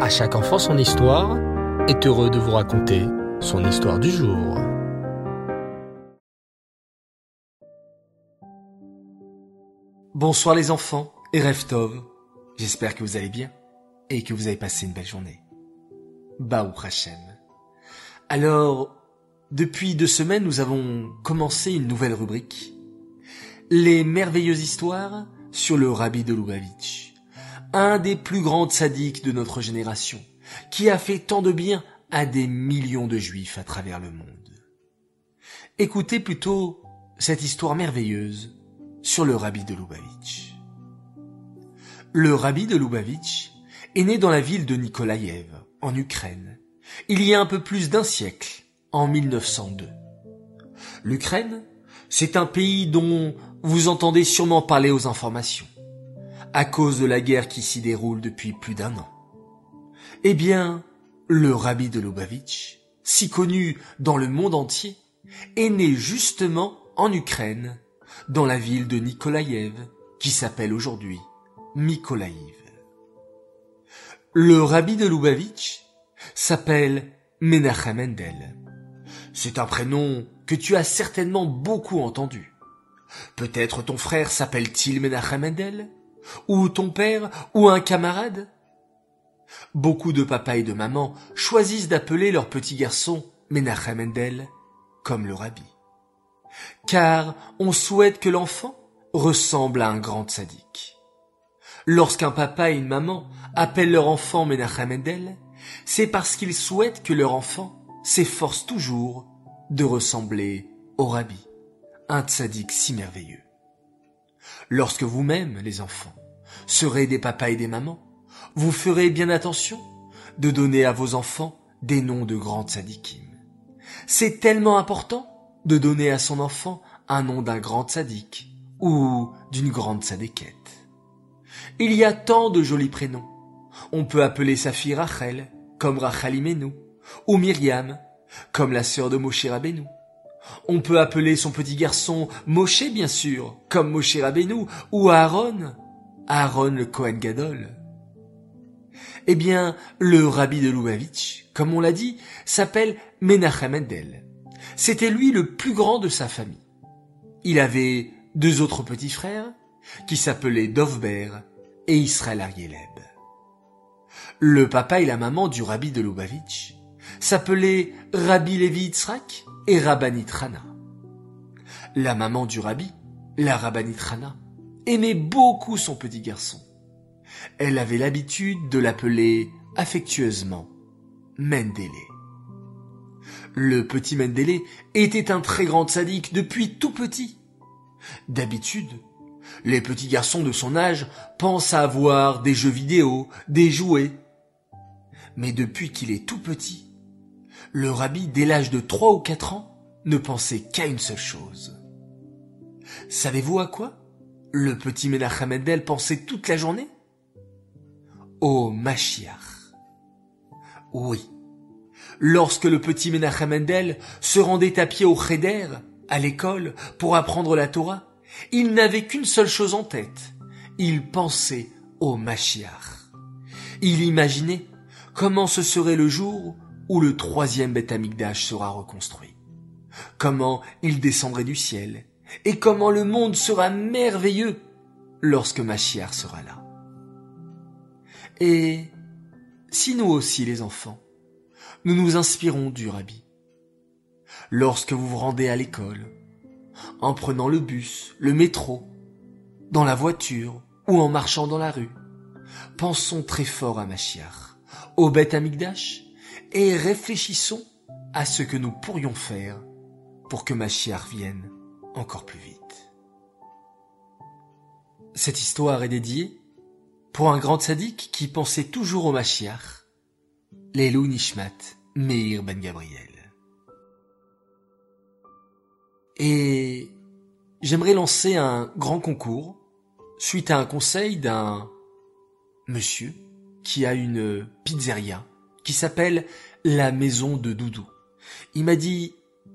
À chaque enfant son histoire est heureux de vous raconter son histoire du jour. Bonsoir les enfants et Reftov. J'espère que vous allez bien et que vous avez passé une belle journée. Baou Hachem. Alors, depuis deux semaines, nous avons commencé une nouvelle rubrique. Les merveilleuses histoires sur le Rabbi de Lubavitch. Un des plus grands sadiques de notre génération, qui a fait tant de bien à des millions de juifs à travers le monde. Écoutez plutôt cette histoire merveilleuse sur le Rabbi de Lubavitch. Le Rabbi de Lubavitch est né dans la ville de Nikolaïev, en Ukraine, il y a un peu plus d'un siècle, en 1902. L'Ukraine, c'est un pays dont vous entendez sûrement parler aux informations, à cause de la guerre qui s'y déroule depuis plus d'un an. Eh bien, le rabbi de Lubavitch, si connu dans le monde entier, est né justement en Ukraine, dans la ville de Nikolaïev, qui s'appelle aujourd'hui Mykolaïv. Le rabbi de Lubavitch s'appelle Menachem Mendel. C'est un prénom que tu as certainement beaucoup entendu. Peut-être ton frère s'appelle-t-il Menachem Mendel? Ou ton père Ou un camarade? Beaucoup de papas et de mamans choisissent d'appeler leur petit garçon Menachem Mendel comme le rabbi. Car on souhaite que l'enfant ressemble à un grand sadique. Lorsqu'un papa et une maman appellent leur enfant Menachem Mendel, c'est parce qu'ils souhaitent que leur enfant s'efforce toujours de ressembler au rabbi, un tzaddik si merveilleux. Lorsque vous-même, les enfants, serez des papas et des mamans, vous ferez bien attention de donner à vos enfants des noms de grands tzaddikim. C'est tellement important de donner à son enfant un nom d'un grand tzaddik ou d'une grande tzadékette. Il y a tant de jolis prénoms. On peut appeler sa fille Rachel, comme Rachel Imenu, ou Myriam, comme la sœur de Moshe Rabbeinu. On peut appeler son petit garçon Moshe, bien sûr, comme Moshe Rabbeinu, ou Aaron, Aaron le Kohen Gadol. Eh bien, le rabbi de Lubavitch, comme on l'a dit, s'appelle Menachem Mendel. C'était lui le plus grand de sa famille. Il avait deux autres petits frères, qui s'appelaient Dovber et Israël Arieleb. Le papa et la maman du rabbi de Lubavitch s'appelaient Rabbi Levi Yitzhak et Rabbanit Rana. La maman du rabbi, la Rabbanit Rana, aimait beaucoup son petit garçon. Elle avait l'habitude de l'appeler affectueusement Mendele. Le petit Mendele était un très grand sadique depuis tout petit. D'habitude, les petits garçons de son âge pensent à avoir des jeux vidéo, des jouets. Mais depuis qu'il est tout petit, le rabbi, dès l'âge de trois ou quatre ans, ne pensait qu'à une seule chose. Savez-vous à quoi le petit Menachem Mendel pensait toute la journée? Au Mashiach. Oui. Lorsque le petit Menachem Mendel se rendait à pied au Cheder, à l'école, pour apprendre la Torah, il n'avait qu'une seule chose en tête. Il pensait au Mashiach. Il imaginait comment ce serait le jour où le troisième Beth Amikdash sera reconstruit. Comment il descendrait du ciel et comment le monde sera merveilleux lorsque Mashiach sera là. Et si nous aussi, les enfants, nous nous inspirons du Rabbi, lorsque vous vous rendez à l'école, en prenant le bus, le métro, dans la voiture ou en marchant dans la rue, pensons très fort à Mashiach, au Beth Amikdash, et réfléchissons à ce que nous pourrions faire pour que Mashiach vienne encore plus vite. Cette histoire est dédiée pour un grand sadique qui pensait toujours au Mashiach, l'Elou Nishmat Meir Ben Gabriel. Et j'aimerais lancer un grand concours suite à un conseil d'un monsieur qui a une pizzeria qui s'appelle La Maison de Doudou. Il m'a dit,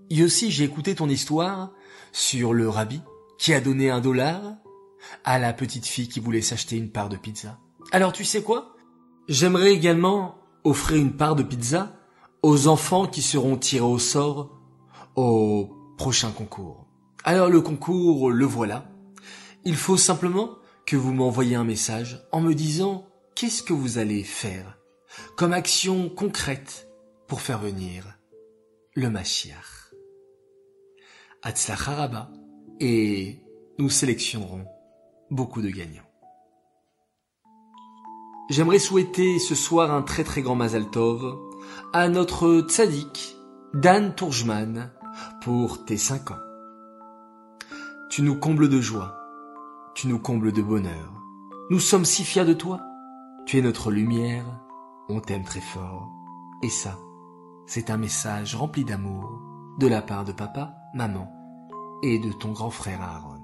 Yossi, j'ai écouté ton histoire sur le rabbi qui a donné un dollar à la petite fille qui voulait s'acheter une part de pizza. Alors tu sais quoi? J'aimerais également offrir une part de pizza aux enfants qui seront tirés au sort au prochain concours. Alors le concours, le voilà. Il faut simplement que vous m'envoyez un message en me disant qu'est-ce que vous allez faire? Comme action concrète pour faire venir le Mashiach. Haraba et nous sélectionnerons beaucoup de gagnants. J'aimerais souhaiter ce soir un très très grand Mazal Tov à notre tzaddik, Dan Tourjman, pour tes cinq ans. Tu nous combles de joie, tu nous combles de bonheur. Nous sommes si fiers de toi. Tu es notre lumière, on t'aime très fort. Et ça, c'est un message rempli d'amour de la part de papa, maman et de ton grand frère Aaron.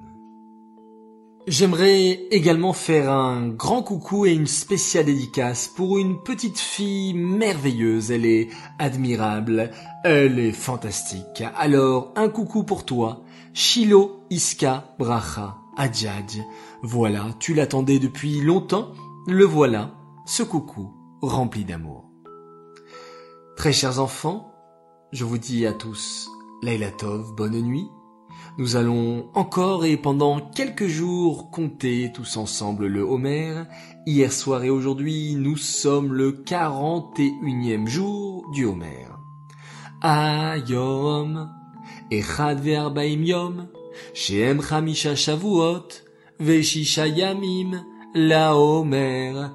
J'aimerais également faire un grand coucou et une spéciale dédicace pour une petite fille merveilleuse. Elle est admirable, elle est fantastique. Alors, un coucou pour toi, Shilo Iska Bracha Adjadj. Voilà, tu l'attendais depuis longtemps, le voilà, ce coucou rempli d'amour. Très chers enfants, je vous dis à tous, Laila Tov, bonne nuit, nous allons encore et pendant quelques jours compter tous ensemble le Homer. Hier soir et aujourd'hui, nous sommes le 41e jour du Homer. Ayom, Echad ve'arbaim yom, Shem chamisha shavuot, ve'shisha yamim, la Homer,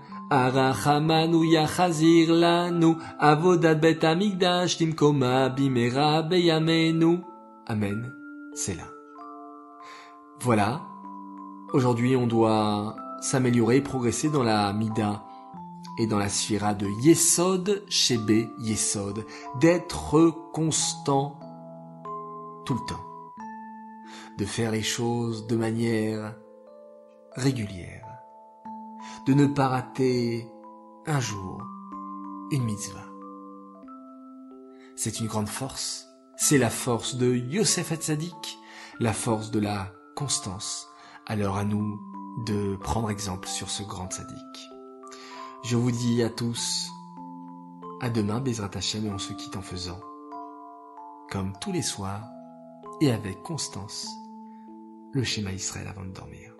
Timkoma bimera beyamenu. Amen c'est là. Voilà. Aujourd'hui, on doit s'améliorer, progresser dans la Mida et dans la sphira de Yesod, Shebe, Yesod, d'être constant tout le temps, de faire les choses de manière régulière, de ne pas rater un jour une mitzvah. C'est une grande force c'est la force de Yosef Hatzadik, la force de la constance. Alors à nous de prendre exemple sur ce grand sadique. Je vous dis à tous, à demain Bezrat Hashem et on se quitte en faisant, comme tous les soirs et avec constance, le schéma Israël avant de dormir.